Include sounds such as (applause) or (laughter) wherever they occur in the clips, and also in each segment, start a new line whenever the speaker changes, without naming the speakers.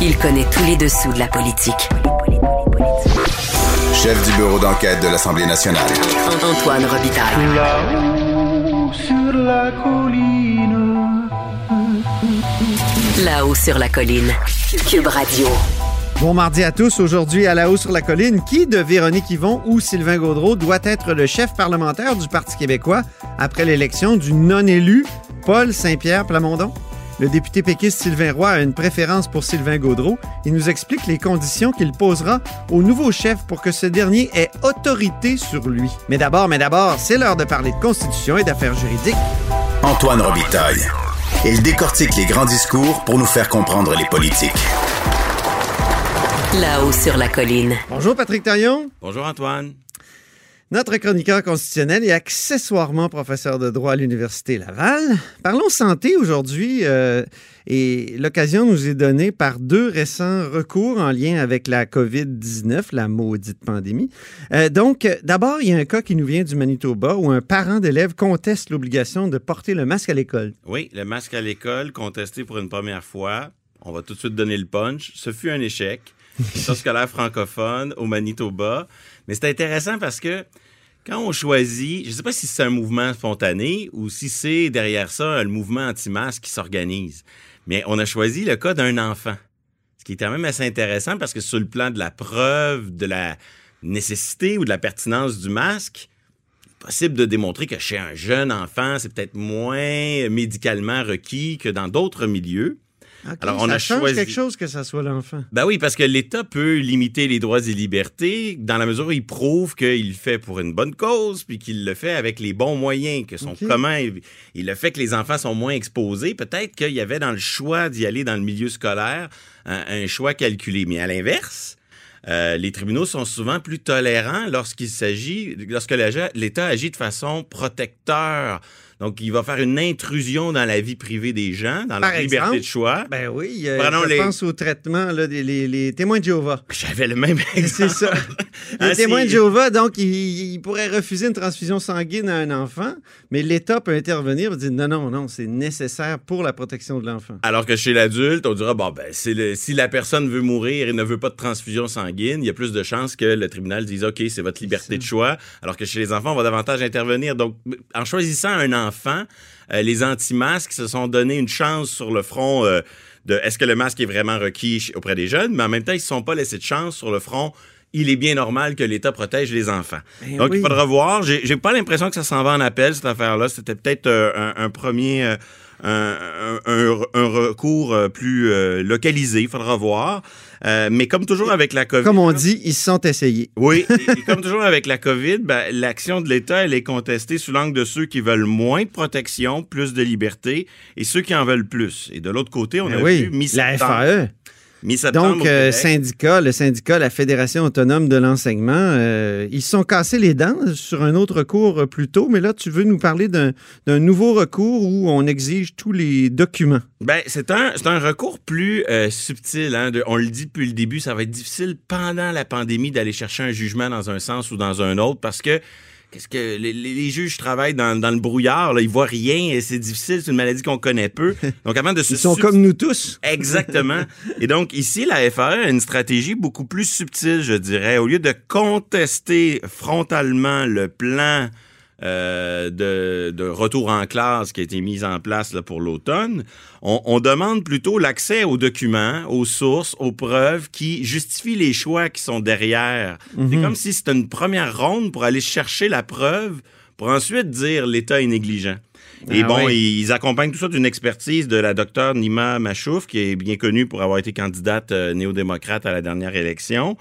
Il connaît tous les dessous de la politique.
Chef du bureau d'enquête de l'Assemblée nationale.
Antoine Robitaille.
Là-haut sur la colline.
Là-haut sur la colline. Cube Radio.
Bon mardi à tous. Aujourd'hui, à la haut sur la colline, qui de Véronique Yvon ou Sylvain Gaudreau doit être le chef parlementaire du Parti québécois après l'élection du non-élu Paul Saint-Pierre Plamondon? Le député péquiste Sylvain Roy a une préférence pour Sylvain Gaudreau. Il nous explique les conditions qu'il posera au nouveau chef pour que ce dernier ait autorité sur lui. Mais d'abord, mais d'abord, c'est l'heure de parler de constitution et d'affaires juridiques.
Antoine Robitaille. Il décortique les grands discours pour nous faire comprendre les politiques.
Là-haut sur la colline.
Bonjour Patrick Taillon.
Bonjour Antoine.
Notre chroniqueur constitutionnel et accessoirement professeur de droit à l'Université Laval. Parlons santé aujourd'hui euh, et l'occasion nous est donnée par deux récents recours en lien avec la COVID-19, la maudite pandémie. Euh, donc, d'abord, il y a un cas qui nous vient du Manitoba où un parent d'élève conteste l'obligation de porter le masque à l'école.
Oui, le masque à l'école, contesté pour une première fois. On va tout de suite donner le punch. Ce fut un échec. (laughs) Mission scolaire francophone au Manitoba. Mais c'est intéressant parce que quand on choisit, je ne sais pas si c'est un mouvement spontané ou si c'est derrière ça le mouvement anti-masque qui s'organise, mais on a choisi le cas d'un enfant. Ce qui est quand même assez intéressant parce que sur le plan de la preuve, de la nécessité ou de la pertinence du masque, possible de démontrer que chez un jeune enfant, c'est peut-être moins médicalement requis que dans d'autres milieux. Alors, on
ça
a
change
choisi-
quelque chose que ça soit l'enfant.
Ben oui, parce que l'État peut limiter les droits et libertés dans la mesure où il prouve qu'il le fait pour une bonne cause, puis qu'il le fait avec les bons moyens, que son
Ok.
commun, il, le fait que les enfants sont moins exposés. Peut-être qu'il y avait dans le choix d'y aller dans le milieu scolaire un, un choix calculé. Mais à l'inverse, euh, les tribunaux sont souvent plus tolérants lorsqu'il s'agit, lorsque l'État agit de façon protecteur. Donc, il va faire une intrusion dans la vie privée des gens, dans
Par
leur liberté de choix.
Ben oui, euh, je
les-
pense au traitement là, des les, les témoins de Jéhovah.
J'avais le même (laughs)
C'est
exemple.
ça. (laughs)
Ah,
Les témoins de
c'est-
Jéhovah, donc, ils, ils pourraient refuser une transfusion sanguine à un enfant, mais l'État peut intervenir et dire non, non, non, c'est nécessaire pour la protection de l'enfant.
Alors que chez l'adulte, on dira bon ben c'est le- si la personne veut mourir et ne veut pas de transfusion sanguine, il y a plus de chances que le tribunal dise OK, c'est votre liberté de choix. Alors que chez les enfants, on va davantage intervenir. Donc en choisissant un enfant, euh, les anti-masques se sont donné une chance sur le front euh, de est-ce que le masque est vraiment requis auprès des jeunes, mais en même temps, ils ne se sont pas laissés de chance sur le front il est bien normal que l'État protège les enfants.
Ben
Donc,
oui.
il faudra voir. J'ai j'ai pas l'impression que ça s'en va en appel, cette affaire-là. C'était peut-être euh, un, un premier... euh, un, un- recours euh, plus euh, localisé, il faudra voir. Euh, mais comme toujours avec la COVID...
Comme on dit, ils se sont essayés.
Oui, et, et comme toujours avec la COVID, ben, l'action de l'État, elle est contestée sous l'angle de ceux qui veulent moins de protection, plus de liberté, et ceux qui en veulent plus. Et de l'autre côté, on
Ben
a
oui,
vu
la
mi-septembre.
FAE. Donc, euh, syndicat, le syndicat, la Fédération autonome de l'enseignement, euh, ils se sont cassés les dents sur un autre recours euh, plus tôt, mais là, tu veux nous parler d'un nouveau recours où on exige tous les documents.
Ben, c'est un, un recours plus euh, subtil. Hein, de- on le dit depuis le début, ça va être difficile pendant la pandémie d'aller chercher un jugement dans un sens ou dans un autre parce que qu'est-ce que les, juges travaillent dans, dans le brouillard, là, ils voient rien et c'est difficile, c'est une maladie qu'on connaît peu. (laughs) Donc avant de se
Ils sont
sub-
comme nous tous. (laughs)
Exactement. Et donc, ici, la FAE a une stratégie beaucoup plus subtile, je dirais. Au lieu de contester frontalement le plan euh, de, de retour en classe qui a été mis en place là, pour l'automne, on, on demande plutôt l'accès aux documents, aux sources, aux preuves qui justifient les choix qui sont derrière. C'est comme si c'était une première ronde pour aller chercher la preuve pour ensuite dire l'État est négligent. Et
Ah
bon,
oui.
ils accompagnent tout ça d'une expertise de la docteure Nima Machouf, qui est bien connue pour avoir été candidate euh, néo-démocrate à la dernière élection.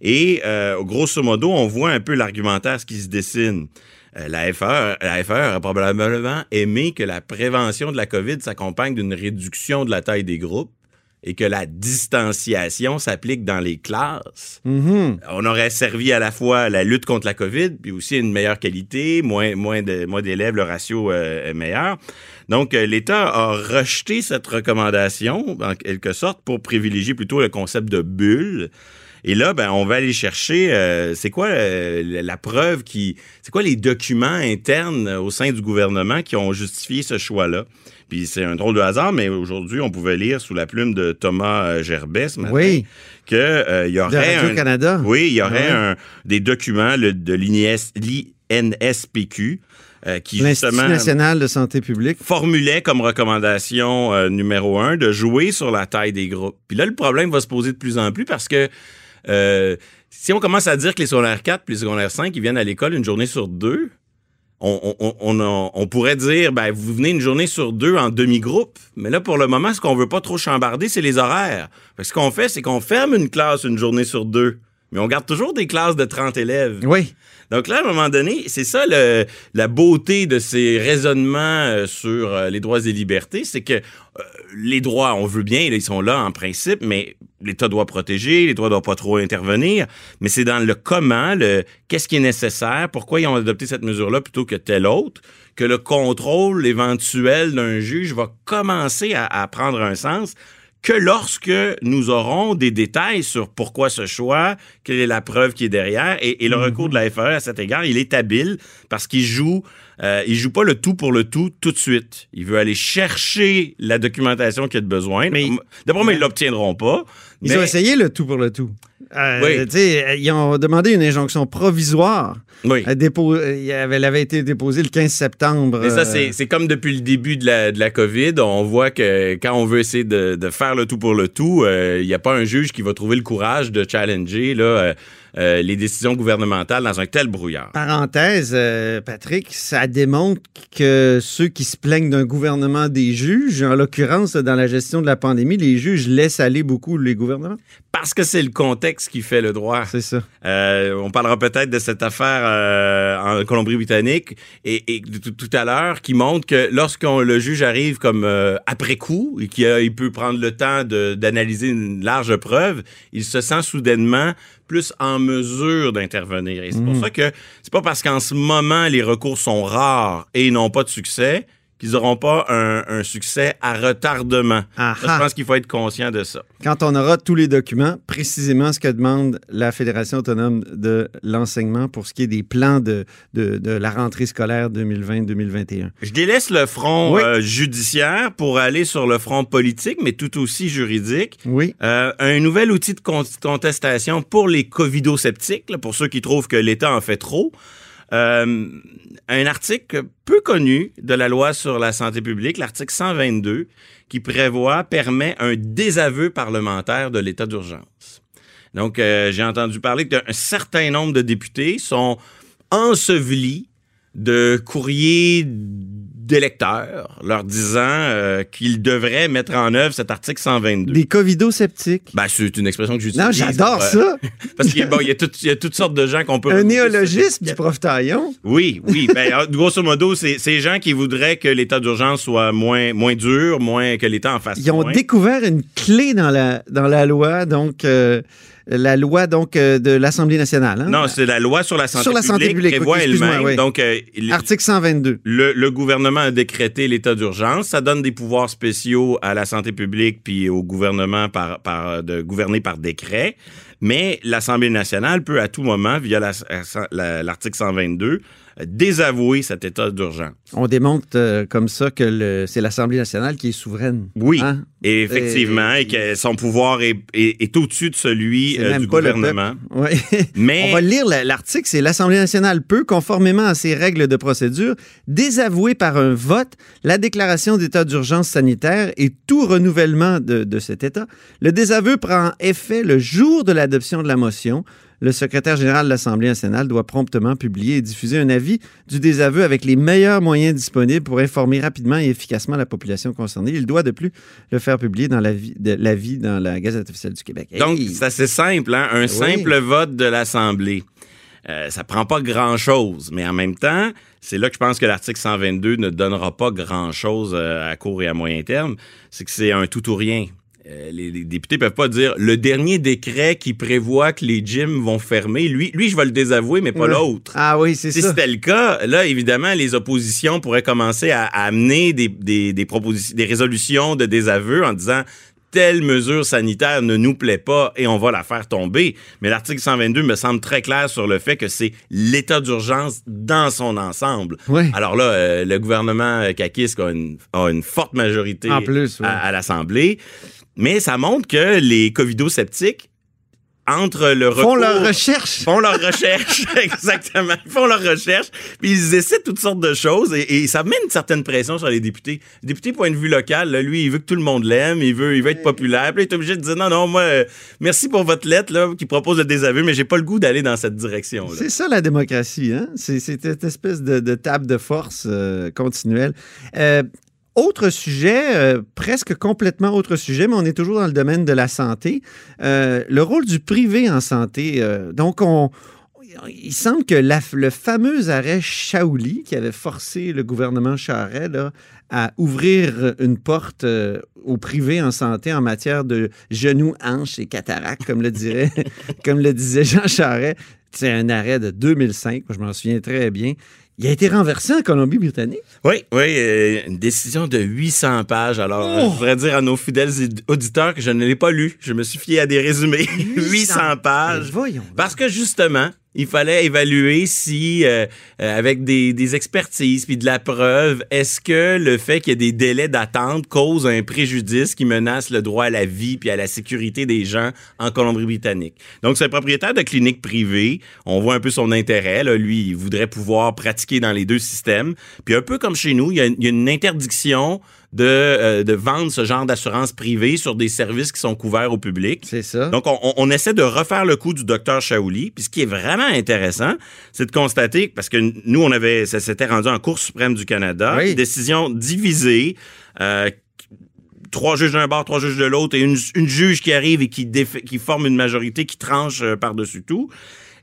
Et euh, grosso modo, on voit un peu l'argumentaire ce qui se dessine. Euh, la FAE, la FAE aurait probablement aimé que la prévention de la COVID s'accompagne d'une réduction de la taille des groupes et que la distanciation s'applique dans les classes.
Mhm.
On aurait servi à la fois la lutte contre la COVID, puis aussi une meilleure qualité, moins, moins de- moins d'élèves, le ratio euh, est meilleur. Donc, euh, l'État a rejeté cette recommandation, en quelque sorte, pour privilégier plutôt le concept de bulle. Et là, ben, on va aller chercher, euh, c'est quoi euh, la preuve qui, c'est quoi les documents internes au sein du gouvernement qui ont justifié ce choix-là? Puis c'est un drôle de hasard, mais aujourd'hui, on pouvait lire sous la plume de Thomas euh, Gerbet ce matin
Oui.
que euh, il y
De
aurait un,
Radio-Canada.
oui, il y aurait
Ouais.
un- des documents le- de l'INS l'INSPQ euh, qui justement
national de santé publique.
formulait comme recommandation euh, numéro un de jouer sur la taille des groupes. Puis là, le problème va se poser de plus en plus parce que euh, si on commence à dire que les secondaires 4 puis les secondaires 5, ils viennent à l'école une journée sur deux, on, pourrait dire, ben, vous venez une journée sur deux en demi-groupe. Mais là, pour le moment, ce qu'on veut pas trop chambarder, c'est les horaires. Ce qu'on fait, c'est qu'on ferme une classe une journée sur deux. Mais on garde toujours des classes de 30 élèves.
Oui.
Donc là, à un moment donné, c'est ça le- la beauté de ces raisonnements euh, sur euh, les droits et libertés, c'est que euh, les droits, on veut bien, ils sont là en principe, mais l'État doit protéger, l'État doit pas trop intervenir, mais c'est dans le comment, le qu'est-ce qui est nécessaire, pourquoi ils ont adopté cette mesure-là plutôt que telle autre, que le contrôle éventuel d'un juge va commencer à, à prendre un sens que lorsque nous aurons des détails sur pourquoi ce choix, quelle est la preuve qui est derrière, et, et le recours de la FAE à cet égard, il est habile parce qu'il joue, euh, il joue pas le tout pour le tout tout de suite. Il veut aller chercher la documentation qu'il a de besoin.
Mais-
D'abord, mais ils l'obtiendront pas.
Ils
mais-
ont essayé le tout pour le tout. Euh,
Oui.
sais, Ils ont demandé une injonction provisoire.
Oui.
Elle, avait, été déposée le 15 septembre.
Mais ça,
euh,
c'est comme depuis le début de la, de la COVID, on voit que quand on veut essayer de, de faire le tout pour le tout, euh, il n'y a pas un juge qui va trouver le courage de challenger là, euh, les décisions gouvernementales dans un tel brouillard.
Parenthèse, euh, Patrick, ça démontre que ceux qui se plaignent d'un gouvernement des juges, en l'occurrence dans la gestion de la pandémie, les juges laissent aller beaucoup les gouvernements.
Parce que c'est le contexte qui fait le droit.
C'est ça.
Euh, on parlera peut-être de cette affaire en Colombie-Britannique et, tout, tout à l'heure qui montre que lorsqu'on le juge arrive comme après coup et qu'il peut prendre le temps d'analyser une large preuve, il se sent soudainement plus en mesure d'intervenir. Et c'est pour ça que c'est pas parce qu'en ce moment les recours sont rares et n'ont pas de succès qu'ils n'auront pas un, un succès à retardement. Ça, je pense qu'il faut être conscient de ça.
Quand on aura tous les documents, précisément ce que demande la Fédération autonome de l'enseignement pour ce qui est des plans de, de, de la rentrée scolaire 2020-2021.
Je délaisse le front
Oui.
euh, judiciaire pour aller sur le front politique, mais tout aussi juridique.
Oui.
Euh, un nouvel outil de con- contestation pour les covido-sceptiques, là, pour ceux qui trouvent que l'État en fait trop. Euh, un article peu connu de la loi sur la santé publique, l'article 122, qui prévoit, permet un désaveu parlementaire de l'état d'urgence. Donc, euh, j'ai entendu parler qu'un certain nombre de députés sont ensevelis de courriers d'électeurs leur disant euh, qu'ils devraient mettre en œuvre cet article 122.
Des covido-sceptiques.
Ben, c'est une expression que j'utilise.
Non, j'adore ça. (laughs)
Parce qu'il y, a- bon, y, a tout- y a toutes sortes de gens qu'on peut...
Un néologisme du prof Taillon.
Oui, oui. Ben, grosso modo, c'est ces gens qui voudraient que l'état d'urgence soit moins, moins dur, moins que l'État en fasse
Ils ont
moins.
découvert une clé dans la, dans la loi, donc euh, la loi donc euh, de l'Assemblée nationale. hein?
Non, c'est la loi sur la santé
Sur la santé publique,
prévoit elle-même.
oui.
Donc, euh,
Article 122.
le, le gouvernement a décrété l'état d'urgence. Ça donne des pouvoirs spéciaux à la santé publique puis au gouvernement par, par, de gouverner par décret. Mais l'Assemblée nationale peut à tout moment, via la- la- l'article 122, euh, désavouer cet état d'urgence.
On démontre euh, comme ça que c'est l'Assemblée nationale qui est souveraine.
Oui,
Hein?
et effectivement, et, que son pouvoir est, est- est au-dessus de celui euh, du gouvernement.
Ouais. (laughs)
Mais
On va lire la- l'article. C'est l'Assemblée nationale peut, conformément à ses règles de procédure, désavouer par un vote la déclaration d'état d'urgence sanitaire et tout renouvellement de, de cet état. Le désaveu prend effet le jour de l'adoption de la motion. Le secrétaire général de l'Assemblée nationale doit promptement publier et diffuser un avis du désaveu avec les meilleurs moyens disponibles pour informer rapidement et efficacement la population concernée. Il doit de plus le faire publier dans l'avis dans la Gazette officielle du Québec.
Donc, c'est assez simple, hein? un simple vote de l'Assemblée. Euh, ça prend pas grand-chose, mais en même temps, c'est là que je pense que l'article 122 ne donnera pas grand-chose euh, à court et à moyen terme. C'est que c'est un tout ou rien. Euh, les, les députés peuvent pas dire le dernier décret qui prévoit que les gyms vont fermer, lui, lui je vais le désavouer, mais pas
Ouais.
l'autre.
Ah oui, c'est
Si
ça.
c'était le cas, là, évidemment, les oppositions pourraient commencer à, à amener des, des, des propositions, des résolutions de désaveu en disant telle mesure sanitaire ne nous plaît pas et on va la faire tomber. Mais l'article 122 me semble très clair sur le fait que c'est l'état d'urgence dans son ensemble.
Oui.
Alors là, euh, le gouvernement euh, Kakis a une, a une forte majorité
En plus, oui.
à, à l'Assemblée. Mais ça montre que les covido-sceptiques, entre le
Font
recours-
leur recherche.
font leur recherche, (laughs) exactement. Ils font leur recherche, puis ils essaient toutes sortes de choses et, et ça met une certaine pression sur les députés. Le député, point de vue local, là, lui, il veut que tout le monde l'aime, il veut, il veut être populaire, puis là, il est obligé de dire non, non, moi, euh, merci pour votre lettre là, qui propose le désaveu, mais j'ai pas le goût d'aller dans cette direction.
C'est ça la démocratie, hein? C'est c'est cette espèce de, de table de force euh, continuelle. Euh, autre sujet, euh, presque complètement autre sujet, mais on est toujours dans le domaine de la santé. Euh, le rôle du privé en santé. euh, donc, on, il semble que le fameux arrêt Shaouli, qui avait forcé le gouvernement Charest à ouvrir une porte au privé en santé en matière de genoux, hanches et cataractes, comme le, dirait, (laughs) comme le disait Jean Charest, c'est un arrêt de 2005, moi, je m'en souviens très bien. Il a été renversé en Colombie-Britannique?
Oui, oui, euh, une décision de 800 pages. Alors, euh,
Oh!
je voudrais dire à nos fidèles id- auditeurs que je ne l'ai pas lu. Je me suis fié à des résumés. 800 (laughs) pages.
Mais voyons.
Parce que justement, il fallait évaluer si, euh, euh, avec des, des expertises puis de la preuve, est-ce que le fait qu'il y ait des délais d'attente cause un préjudice qui menace le droit à la vie puis à la sécurité des gens en Colombie-Britannique? Donc, c'est un propriétaire de clinique privée. On voit un peu son intérêt. Là. Lui, il voudrait pouvoir pratiquer dans les deux systèmes. Puis un peu comme chez nous, il y a, il y a une interdiction de, euh, de vendre ce genre d'assurance privée sur des services qui sont couverts au public.
C'est ça.
Donc, on, on- essaie de refaire le coup du docteur Shaouli. Puis ce qui est vraiment intéressant, c'est de constater, parce que nous, on avait, ça s'était rendu en Cour suprême du Canada,
Oui.
une décision divisée. euh, Trois juges d'un bord, trois juges de l'autre, et une, une juge qui arrive et qui, qui forme une majorité qui tranche euh, par-dessus tout.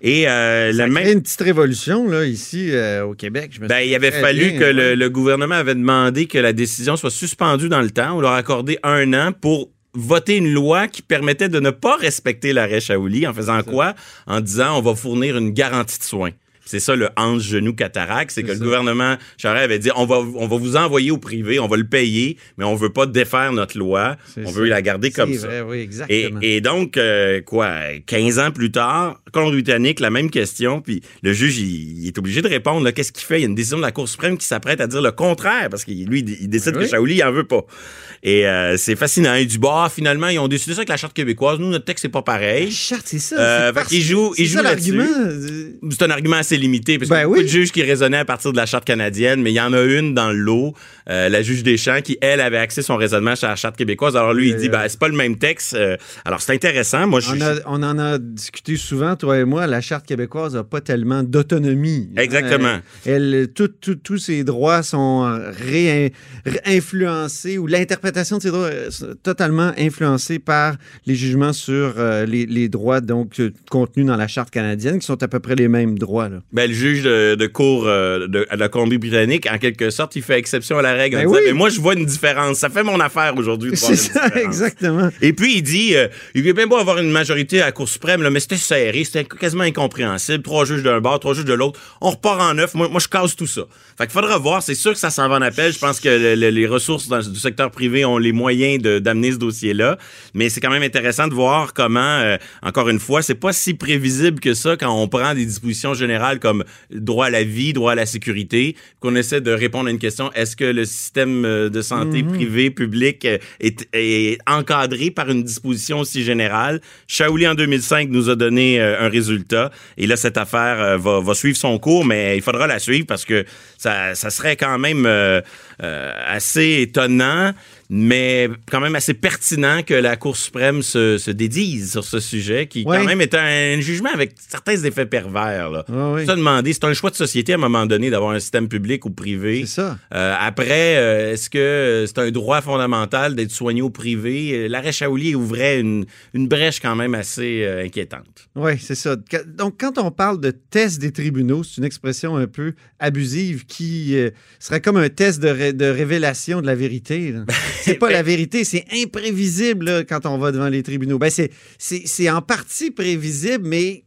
Et euh,
Ça
même,
une petite révolution là, ici euh, au Québec. Je me
ben, il avait fallu
bien,
que
ouais.
le, le gouvernement avait demandé que la décision soit suspendue dans le temps. On leur a accordé un an pour voter une loi qui permettait de ne pas respecter l'arrêt Shaouli en faisant quoi? En disant on va fournir une garantie de soins. C'est ça le hanche genou cataracte, c'est que le gouvernement Charest avait dit on va on va vous envoyer au privé, on va le payer, mais on veut pas défaire notre loi, on
ça.
veut la garder comme
C'est
ça.
vrai, oui,
Et,
exactement.
et donc, euh, quoi, 15 ans plus tard, Colombie-Britannique, la même question, puis le juge, il, il est obligé de répondre, qu'est-ce qu'il fait? Il y a une décision de la Cour suprême qui s'apprête à dire le contraire, parce que lui, il, décide
Oui.
que Shaouli, il en veut pas. Et euh, c'est fascinant. Il dit, bah, finalement, ils ont décidé ça avec la Charte québécoise. Nous, notre texte, c'est pas
La
pareil.
charte, c'est ça.
Euh, fait là-dessus. C'est un argument assez limité, parce qu'il y a
Ben
beaucoup
oui.
de juges qui raisonnaient à partir de la Charte canadienne, mais il y en a une dans le lot, euh, la juge Deschamps, qui, elle, avait axé son raisonnement sur la Charte québécoise. Alors lui, il
Euh,
dit, ben, c'est pas le même texte. Euh, alors, c'est intéressant. Moi, je
On, a- on en a discuté souvent, toi et moi. La charte québécoise n'a pas tellement d'autonomie.
Exactement.
Euh, elle, tout- tout- tous ses droits sont euh, réin- réinfluencés ou l'interprétation de ses droits est totalement influencée par les jugements sur euh, les, les droits donc euh, contenus dans la charte canadienne, qui sont à peu près les mêmes droits. là.
Ben, le juge de, de cour euh, de, la Colombie-Britannique, en quelque sorte, il fait exception à la règle. en
Ben oui.
mais moi, je vois une différence. Ça fait mon affaire aujourd'hui. (laughs)
C'est ça,
différence.
exactement.
Et puis, il dit, euh, il est bien beau avoir une majorité à la Cour suprême, là, mais c'était serré, c'était quasiment incompréhensible. Trois juges d'un bord, trois juges de l'autre. On repart en neuf. Moi, moi, je casse tout ça. Fait qu'il faudra voir. C'est sûr que ça s'en va en appel. Je pense que le- le- les ressources dans- du secteur privé ont les moyens d'amener ce dossier-là. Mais c'est quand même intéressant de voir comment, euh, encore une fois, c'est pas si prévisible que ça quand on prend des dispositions générales comme droit à la vie, droit à la sécurité, qu'on essaie de répondre à une question. Est-ce que le système euh, de santé privé, public euh, est, est encadré par une disposition aussi générale? Shaouli, en 2005, nous a donné euh, un résultat. Et là, cette affaire va, va suivre son cours, mais il faudra la suivre parce que ça, ça serait quand même euh, euh, assez étonnant, mais quand même assez pertinent que la Cour suprême se, se dédise sur ce sujet, qui
Ouais.
quand même est un, jugement avec certains effets pervers. Là.
Ouais, ouais.
Se demander, c'est un choix de société à un moment donné d'avoir un système public ou privé.
C'est ça.
Euh, après, euh, est-ce que c'est un droit fondamental d'être soigné au privé? Euh, L'arrêt Shaouli ouvrait une, une brèche quand même assez euh, inquiétante.
Oui, c'est ça. Donc, quand on parle de test des tribunaux, c'est une expression un peu abusive qui serait comme un test de, ré- de révélation de la vérité. (laughs) C'est pas la vérité, c'est imprévisible là, quand on va devant les tribunaux. Ben, c'est- en partie prévisible, mais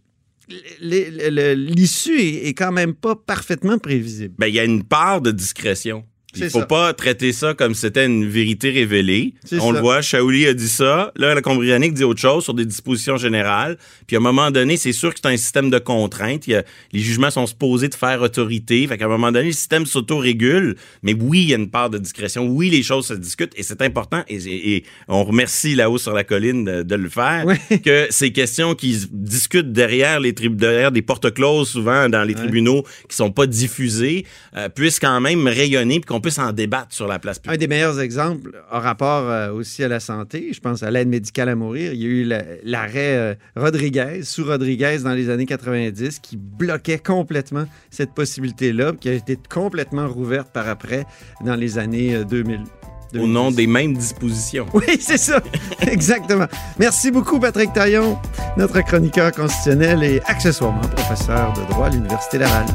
l'issue est, quand même pas parfaitement prévisible.
Ben, il y a une part de discrétion. Il faut
ça.
pas traiter ça comme si c'était une vérité révélée. On
ça.
le voit, Shaoli a dit ça. Là, la Colombie-Britannique dit autre chose sur des dispositions générales. Puis à un moment donné, c'est sûr que c'est un système de contraintes. Il y a- les jugements sont supposés de faire autorité. Fait qu'à un moment donné, le système s'auto-régule. Mais oui, il y a une part de discrétion. Oui, les choses se discutent et c'est important. Et, et- et on remercie là-haut sur la colline de, de le faire.
Oui. (laughs)
Que ces questions qui se discutent derrière les derrière des portes closes, souvent dans les tribunaux qui sont pas diffusés, euh, puissent quand même rayonner puis qu'on puisse en débattre sur la place
Un
publique.
des meilleurs exemples en rapport euh, aussi à la santé, je pense à l'aide médicale à mourir. Il y a eu la- l'arrêt euh, Rodriguez, sous Rodriguez dans les années 90, qui bloquait complètement cette possibilité-là, qui a été complètement rouverte par après dans les années euh, 2000.
Au nom
2010.
des mêmes dispositions.
Oui, (laughs) c'est ça. (laughs) Exactement. Merci beaucoup, Patrick Taillon, notre chroniqueur constitutionnel et accessoirement professeur de droit à l'Université Laval.